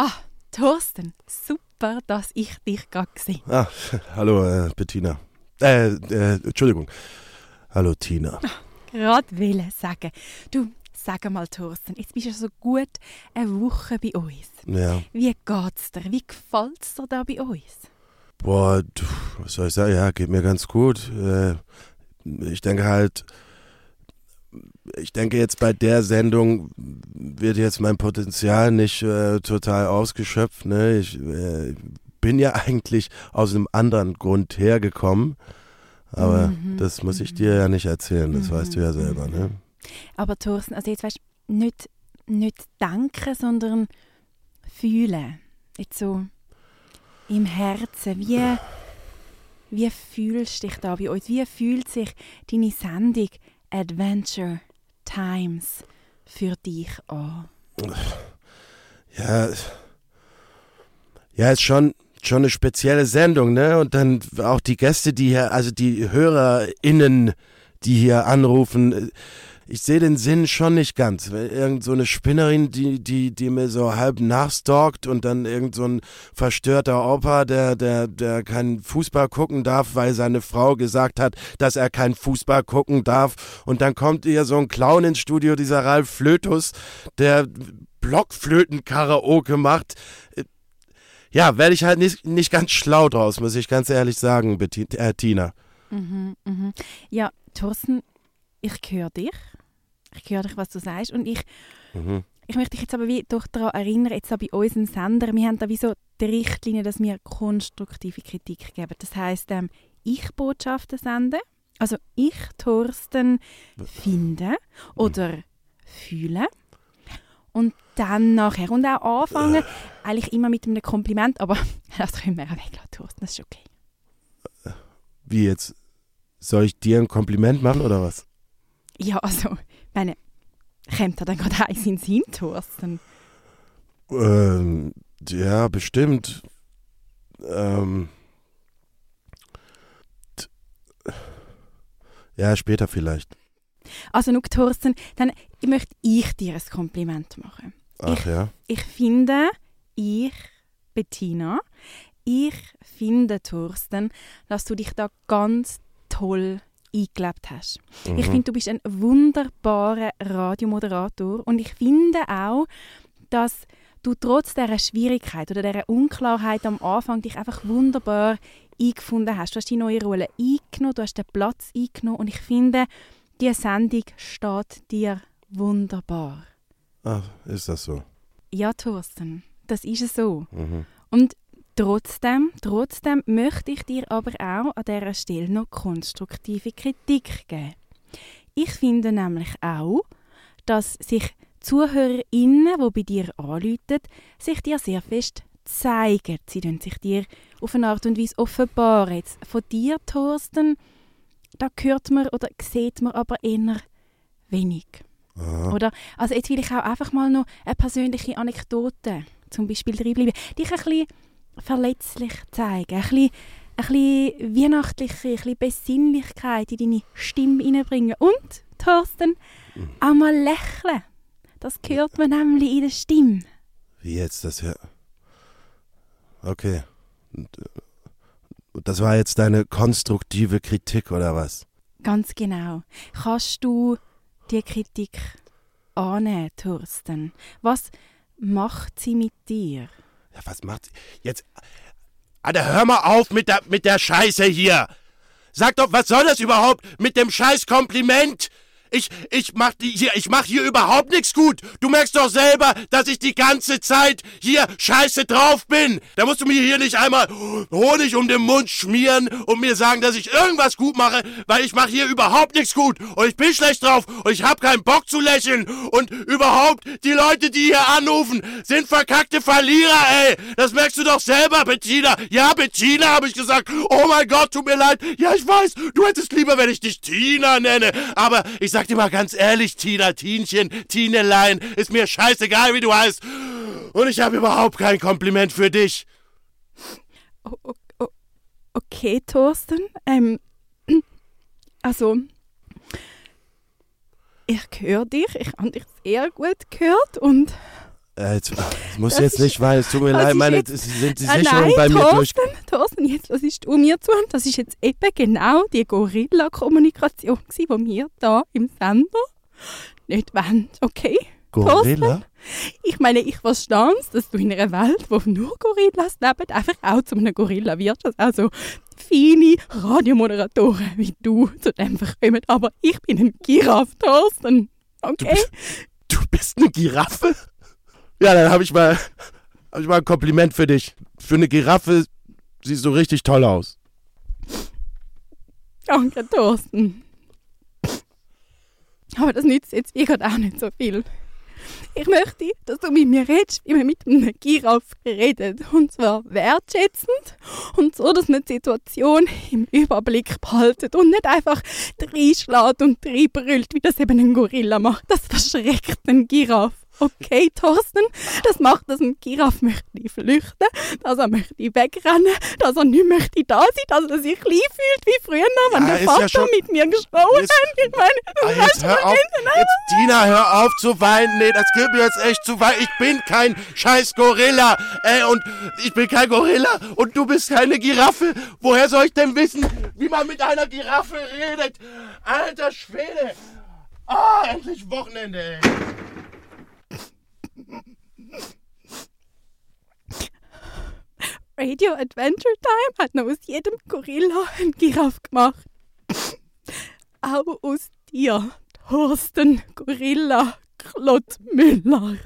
Ah, Thorsten, super, dass ich dich gerade gesehen Ah, hallo, äh, Bettina. Äh, äh, Entschuldigung. Hallo, Tina. Gerade wollen sagen. Du, sag mal, Thorsten, jetzt bist du so gut eine Woche bei uns. Ja. Wie geht's dir? Wie gefällt's dir da bei uns? Boah, du, was soll ich sagen? Ja, geht mir ganz gut. Äh, ich denke halt, ich denke jetzt bei der Sendung wird jetzt mein Potenzial nicht äh, total ausgeschöpft. Ne? Ich äh, bin ja eigentlich aus einem anderen Grund hergekommen. Aber Mhm, das muss ich dir ja nicht erzählen, das weißt du ja selber, ne? Aber Thorsten, also jetzt weißt du, nicht, nicht denken, sondern fühlen. Jetzt so im Herzen. Wie, wie fühlst du dich da bei uns? Wie fühlt sich deine Sendung Adventure Times für dich an? Ja, ja, ist schon, schon eine spezielle Sendung, ne? Und dann auch die Gäste, die hier, also die HörerInnen, die hier anrufen, ich sehe den Sinn schon nicht ganz. Irgend so eine Spinnerin, die, die, die mir so halb nachstalkt und dann irgend so ein verstörter Opa, der, der, der keinen Fußball gucken darf, weil seine Frau gesagt hat, dass er keinen Fußball gucken darf. Und dann kommt hier so ein Clown ins Studio, dieser Ralf Flötus, der Blockflöten-Karaoke macht. Ja, werde ich halt nicht, nicht ganz schlau draus, muss ich ganz ehrlich sagen, Betti- äh, Tina. Mhm, mhm. Ja, Thorsten, ich höre dich. Ich höre dich, was du sagst. Und ich, Mhm. ich möchte dich jetzt aber wie doch daran erinnern, jetzt auch bei uns im Sender, wir haben da wie so die Richtlinie, dass wir konstruktive Kritik geben. Das heisst, ähm, ich Botschaften senden. Also ich, Thorsten, finde oder fühle. Und dann nachher. Und auch anfangen, eigentlich immer mit einem Kompliment, aber das können wir auch weglassen, Thorsten, das ist okay. Wie jetzt? Soll ich dir ein Kompliment machen oder was? Ja, also, meine, kommt da dann gerade eins in Thorsten? Ähm, ja, bestimmt. Ähm, ja, später vielleicht. Also, nur Thorsten, dann möchte ich dir ein Kompliment machen. Ach ja. Ich finde, ich, Bettina, ich finde, Thorsten, dass du dich da ganz toll eingelebt hast. Ich Mhm. finde, du bist ein wunderbarer Radiomoderator und ich finde auch, dass du trotz dieser Schwierigkeit oder dieser Unklarheit am Anfang dich einfach wunderbar eingefunden hast. Du hast die neue Rolle eingenommen, du hast den Platz eingenommen und ich finde, diese Sendung steht dir wunderbar. Ach, ist das so? Ja, Thorsten, das ist es so. Mhm. Und trotzdem, trotzdem möchte ich dir aber auch an dieser Stelle noch konstruktive Kritik geben. Ich finde nämlich auch, dass sich ZuhörerInnen, die bei dir anrufen, sich dir sehr fest zeigen. Sie tun sich dir auf eine Art und Weise offenbaren. Jetzt von dir, Thorsten, da hört man oder sieht man aber eher wenig. Aha. Oder? Also jetzt will ich auch einfach mal noch eine persönliche Anekdote zum Beispiel drinbleiben. Dich ein bisschen verletzlich zeigen, ein bisschen, ein bisschen weihnachtliche, ein bisschen Besinnlichkeit in deine Stimme hineinbringen. Und, Thorsten, auch mal lächeln. Das hört man nämlich in der Stimme. Wie jetzt das ja? Okay. Äh, Das war jetzt deine konstruktive Kritik oder was? Ganz genau. Kannst du die Kritik annehmen, Thorsten? Was macht sie mit dir? Ja, was macht sie? Jetzt. Alter, hör mal auf mit der, mit der Scheiße hier! Sag doch, was soll das überhaupt mit dem scheiß Kompliment? Ich, ich mach die hier, ich mach hier überhaupt nichts gut. Du merkst doch selber, dass ich die ganze Zeit hier scheiße drauf bin. Da musst du mir hier nicht einmal Honig um den Mund schmieren und mir sagen, dass ich irgendwas gut mache, weil ich mache hier überhaupt nichts gut und ich bin schlecht drauf und ich hab keinen Bock zu lächeln und überhaupt die Leute, die hier anrufen, sind verkackte Verlierer, ey. Das merkst du doch selber, Bettina. Ja, Bettina, habe ich gesagt. Oh mein Gott, tut mir leid. Ja, ich weiß, du hättest lieber, wenn ich dich Tina nenne. Aber ich sag dir mal ganz ehrlich, Tina, Tinchen, Tinelein, ist mir scheißegal, wie du heißt. Und ich habe überhaupt kein Kompliment für dich. Okay, Thorsten. Ähm, also, ich höre dich. Ich habe dich sehr gut gehört und Äh, jetzt, das muss jetzt nicht weinen, es tut mir leid, meine, jetzt- sind die Ah, Sicherungen nein, bei mir durch. Thorsten, Thorsten, jetzt hörst du mir zu. Das ist jetzt eben genau die Gorilla-Kommunikation, die wir da im Sender nicht wollen. Okay? Gorilla? Ich meine, ich verstehe es, dass du in einer Welt, wo nur Gorillas leben, einfach auch zu einem Gorilla wirst. Dass auch so feine Radiomoderatoren wie du zu dem kommen. Aber ich bin ein Giraffe, Thorsten. Okay? bist- Du bist eine Giraffe? Ja, dann habe ich mal, hab ich mal ein Kompliment für dich. Für eine Giraffe siehst du richtig toll aus. Danke, Thorsten. Aber das nützt jetzt wie gerade auch nicht so viel. Ich möchte, dass du mit mir redest, wie man mit einem Giraffe redet. Und zwar wertschätzend und so, dass man die Situation im Überblick behaltet und nicht einfach reinschlägt und reinbrüllt, wie das eben ein Gorilla macht. Das verschreckt einen Giraffe. Okay, Thorsten, das macht, dass ein Giraffe möchte flüchten, dass er möchte wegrennen, dass er nicht möchte da sein, dass er sich klein fühlt wie früher, wenn Ja, der ist ja Vater schon- mit mir gesprochen Ist- hat. Ich meine, Ah, das jetzt hör auf, jetzt Tina, hör auf zu weinen. Nee, das geht mir jetzt echt zu weit. Ich bin kein scheiß Gorilla. Ey, und ich bin kein Gorilla und du bist keine Giraffe. Woher soll ich denn wissen, wie man mit einer Giraffe redet? Alter Schwede. Ah, endlich Wochenende, ey. Radio Adventure Time hat noch aus jedem Gorilla einen Giraffe gemacht. Auch aus dir, Thorsten Gorilla Klott Müller.